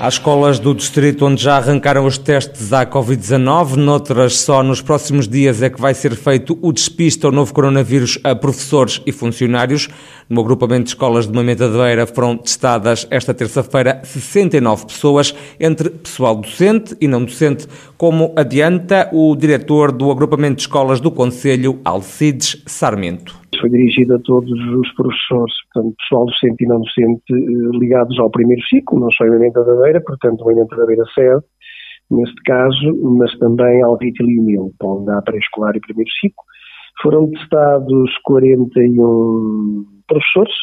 Há escolas do distrito onde já arrancaram os testes à Covid-19, noutras só nos próximos dias é que vai ser feito o despiste ao novo coronavírus a professores e funcionários. No agrupamento de escolas de Mamenta de Beira foram testadas esta terça-feira 69 pessoas, entre pessoal docente e não docente, como adianta o diretor do agrupamento de escolas do Conselho, Alcides Sarmento foi dirigido a todos os professores, portanto, pessoal docente e não docente, eh, ligados ao primeiro ciclo, não só em Mamenta da Beira, portanto, Mamenta da Beira sede, neste caso, mas também ao Rítilo e Mil, onde há pré-escolar e primeiro ciclo. Foram testados 41 professores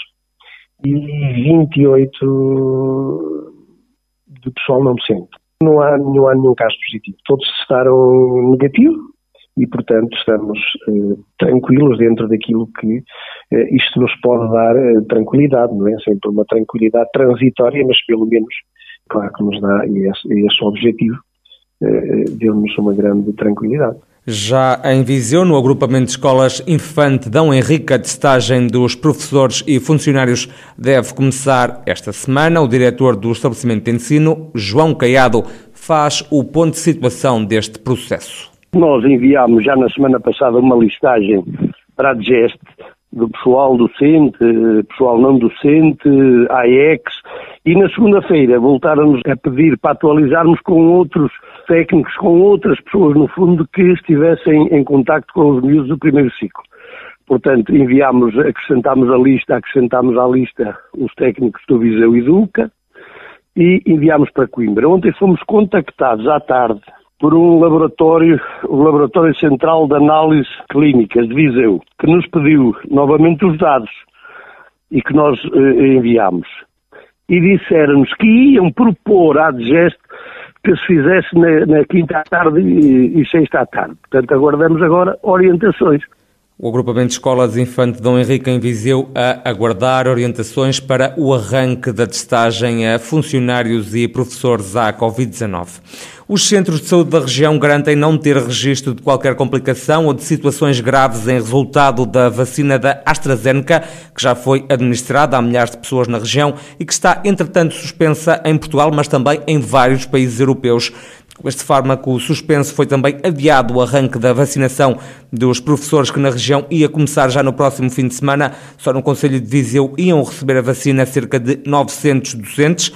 e 28 de pessoal não docente. Não há, não há nenhum caso positivo. Todos testaram negativo, e, portanto, estamos eh, tranquilos dentro daquilo que eh, isto nos pode dar eh, tranquilidade, não é? Sempre uma tranquilidade transitória, mas pelo menos, claro que nos dá, esse, esse objetivo, eh, deu-nos uma grande tranquilidade. Já em Viseu, no agrupamento de escolas Infante Dão Henrique, a testagem dos professores e funcionários deve começar esta semana. O diretor do estabelecimento de ensino, João Caiado, faz o ponto de situação deste processo. Nós enviámos já na semana passada uma listagem para a DGEST do pessoal docente, pessoal não docente, AEX, e na segunda-feira voltaram-nos a pedir para atualizarmos com outros técnicos, com outras pessoas, no fundo, que estivessem em contacto com os miúdos do primeiro ciclo. Portanto, enviámos, acrescentámos a lista, acrescentámos à lista os técnicos do Viseu e do e enviámos para Coimbra. Ontem fomos contactados à tarde por um laboratório, o Laboratório Central de Análise Clínicas de Viseu, que nos pediu novamente os dados e que nós eh, enviamos. E disseram-nos que iam propor à DGEST que se fizesse na, na quinta à tarde e, e sexta à tarde. Portanto, aguardamos agora orientações. O agrupamento de escolas Infante Dom Henrique em Viseu a aguardar orientações para o arranque da testagem a funcionários e professores à Covid-19. Os centros de saúde da região garantem não ter registro de qualquer complicação ou de situações graves em resultado da vacina da AstraZeneca, que já foi administrada a milhares de pessoas na região e que está, entretanto, suspensa em Portugal, mas também em vários países europeus. Com este fármaco suspenso foi também adiado o arranque da vacinação dos professores que na região ia começar já no próximo fim de semana. Só no Conselho de Viseu iam receber a vacina cerca de 900 docentes.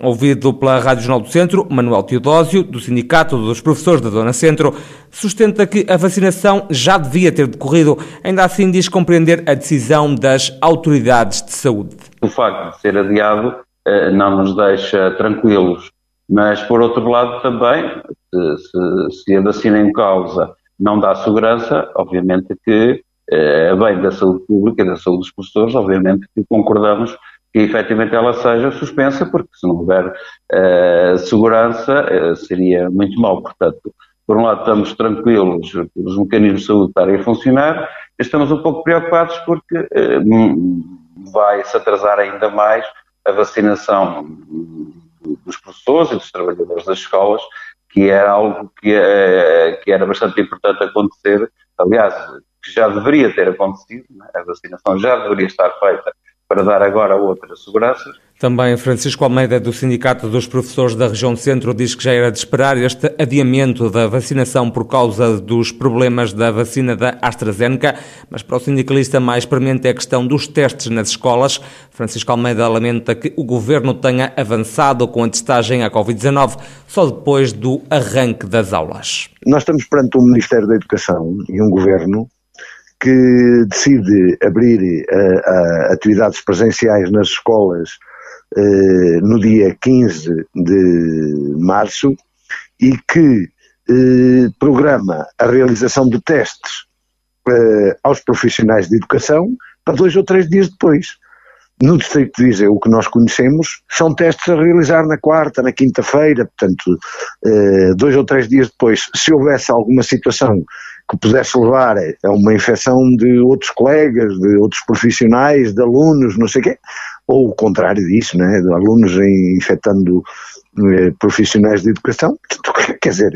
Ouvido pela Rádio Jornal do Centro, Manuel Teodósio, do Sindicato dos Professores da Dona Centro, sustenta que a vacinação já devia ter decorrido, ainda assim diz compreender a decisão das autoridades de saúde. O facto de ser adiado eh, não nos deixa tranquilos mas, por outro lado, também, se, se a vacina em causa não dá segurança, obviamente que, eh, a bem da saúde pública e da saúde dos professores, obviamente que concordamos que efetivamente ela seja suspensa, porque se não houver uh, segurança uh, seria muito mal. Portanto, por um lado estamos tranquilos os mecanismos de saúde estarem a funcionar, estamos um pouco preocupados porque uh, vai-se atrasar ainda mais a vacinação dos professores e dos trabalhadores das escolas, que era algo que, é, que era bastante importante acontecer, aliás, que já deveria ter acontecido, né? a vacinação já deveria estar feita para dar agora outras seguranças. Também Francisco Almeida, do Sindicato dos Professores da Região Centro, diz que já era de esperar este adiamento da vacinação por causa dos problemas da vacina da AstraZeneca, mas para o sindicalista mais premente é a questão dos testes nas escolas. Francisco Almeida lamenta que o governo tenha avançado com a testagem à Covid-19 só depois do arranque das aulas. Nós estamos perante um Ministério da Educação e um governo que decide abrir uh, uh, atividades presenciais nas escolas uh, no dia 15 de março e que programa a realização de testes aos profissionais de educação para dois ou três dias depois. No Distrito de Viseu, o que nós conhecemos são testes a realizar na quarta, na quinta-feira, portanto, dois ou três dias depois. Se houvesse alguma situação que pudesse levar a uma infecção de outros colegas, de outros profissionais, de alunos, não sei o quê, ou o contrário disso, né, alunos infectando profissionais de educação. Quer dizer,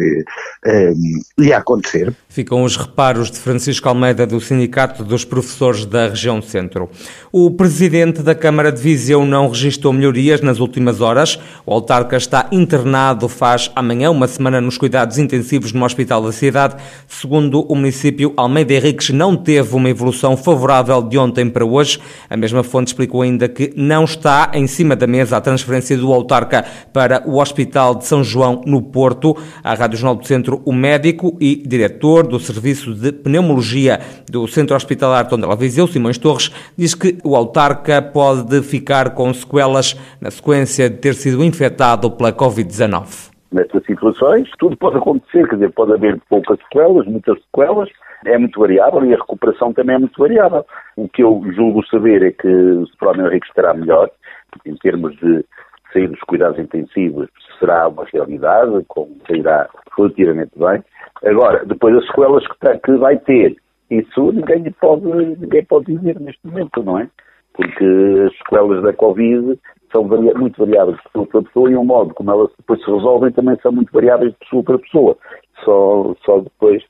eh, ia acontecer. Ficam os reparos de Francisco Almeida do Sindicato dos Professores da Região Centro. O presidente da Câmara de Viseu não registrou melhorias nas últimas horas. O autarca está internado faz amanhã uma semana nos cuidados intensivos no Hospital da Cidade. Segundo o município, Almeida Henriques não teve uma evolução favorável de ontem para hoje. A mesma fonte explicou ainda que não está em cima da mesa a transferência do autarca para o Hospital de São João, no Porto. À Rádio Jornal do Centro, o médico e diretor do Serviço de Pneumologia do Centro Hospitalar Tondela Viseu, Simões Torres, diz que o autarca pode ficar com sequelas na sequência de ter sido infectado pela Covid-19 nestas situações. Tudo pode acontecer, quer dizer, pode haver poucas sequelas, muitas sequelas, é muito variável e a recuperação também é muito variável. O que eu julgo saber é que o Próprio Henrique estará melhor, em termos de sair dos cuidados intensivos será uma realidade, como sairá relativamente bem. Agora, depois as sequelas que, tem, que vai ter, isso ninguém pode, ninguém pode dizer neste momento, não é? Porque as sequelas da Covid são varia muito variáveis de pessoa para pessoa e o modo como elas depois se resolvem também são muito variáveis de pessoa para pessoa. Só, só depois,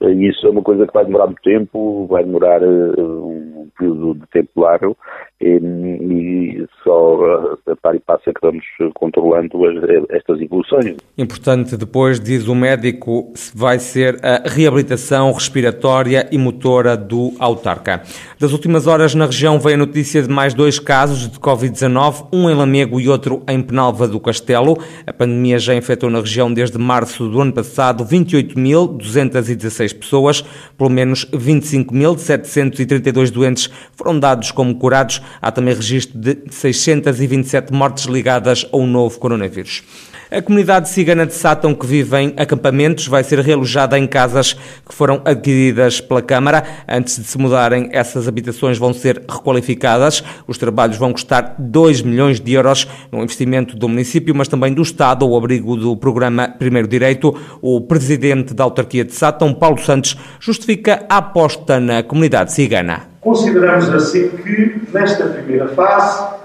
eh, isso é uma coisa que vai demorar muito tempo, vai demorar uh, um período de tempo largo e, e só a par e passo é que vamos controlando as, estas evoluções. Importante depois, diz o médico, vai ser a reabilitação respiratória e motora do autarca. Das últimas horas na região veio a notícia de mais dois casos de Covid-19, um em Lamego e outro em Penalva do Castelo. A pandemia já infectou na região desde março do ano passado 28.216 pessoas, pelo menos 25.732 doentes foram dados como curados. Há também registro de 627 mortes ligadas ao novo coronavírus. A comunidade cigana de Sátão, que vive em acampamentos, vai ser realojada em casas que foram adquiridas pela Câmara. Antes de se mudarem, essas habitações vão ser requalificadas. Os trabalhos vão custar 2 milhões de euros no investimento do município, mas também do Estado, ao abrigo do programa Primeiro Direito. O presidente da autarquia de Sátão, Paulo Santos, justifica a aposta na comunidade cigana. Consideramos assim que, nesta primeira fase,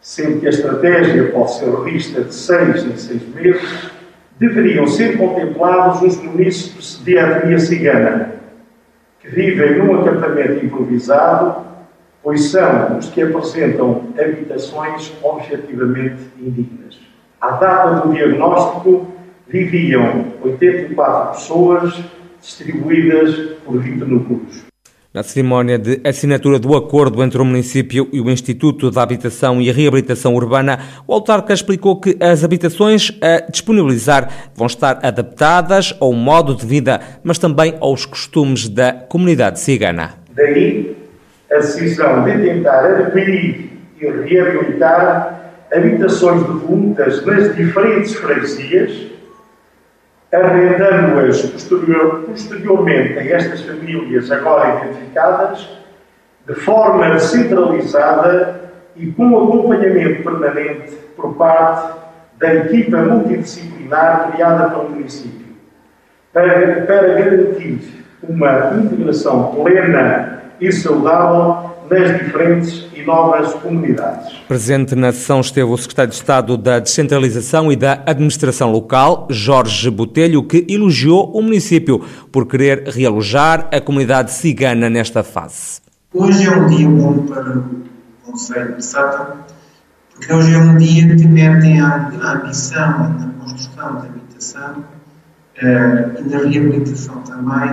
sendo que a estratégia pode ser revista de seis em seis meses, deveriam ser contemplados os munícipes de etnia cigana, que vivem num acampamento improvisado, pois são os que apresentam habitações objetivamente indignas. À data do diagnóstico, viviam 84 pessoas distribuídas por 20 núcleos. Na cerimónia de assinatura do acordo entre o município e o Instituto da Habitação e Reabilitação Urbana, o autarca explicou que as habitações a disponibilizar vão estar adaptadas ao modo de vida, mas também aos costumes da comunidade cigana. Daí a decisão de tentar adquirir e reabilitar habitações de voluntas nas diferentes freguesias arrendando-as posterior, posteriormente a estas famílias agora identificadas, de forma centralizada e com acompanhamento permanente por parte da equipa multidisciplinar criada pelo município, para, para garantir uma integração plena e saudável nas diferentes e novas comunidades. Presente na sessão esteve o secretário de Estado da Descentralização e da Administração Local, Jorge Botelho, que elogiou o município por querer realojar a comunidade cigana nesta fase. Hoje é um dia bom para o Conselho de Sátão, porque hoje é um dia que metem a, ambição na construção da habitação uh, e na reabilitação também.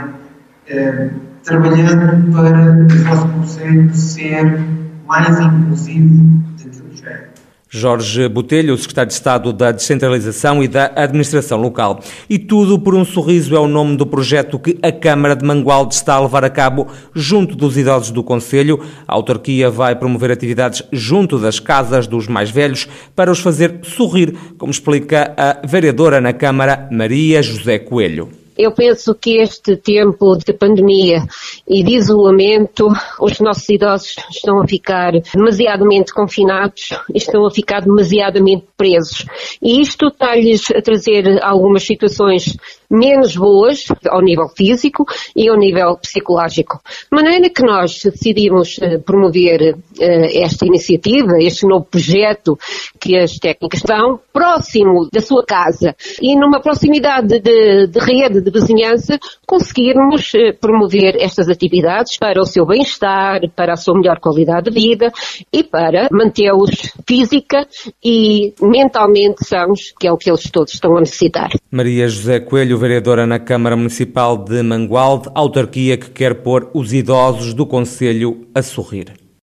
Uh, trabalhando para o vosso Conselho ser mais inclusivo daquilo que é. Jorge Botelho, secretário de Estado da Descentralização e da Administração Local. E tudo por um sorriso é o nome do projeto que a Câmara de Mangualde está a levar a cabo junto dos idosos do Conselho. A autarquia vai promover atividades junto das casas dos mais velhos para os fazer sorrir, como explica a vereadora na Câmara, Maria José Coelho. Eu penso que este tempo de pandemia e de isolamento, os nossos idosos estão a ficar demasiadamente confinados, estão a ficar demasiadamente presos. E isto está-lhes a trazer algumas situações menos boas ao nível físico e ao nível psicológico. De maneira que nós decidimos eh, promover eh, esta iniciativa, este novo projeto que as técnicas dão, próximo da sua casa e numa proximidade de, de rede de vizinhança, conseguirmos eh, promover estas atividades para o seu bem-estar, para a sua melhor qualidade de vida e para mantê-los física e mentalmente sãos, que é o que eles todos estão a necessitar. Maria José Coelho, vereadora na Câmara Municipal de Mangualde, autarquia que quer pôr os idosos do Conselho a sorrir.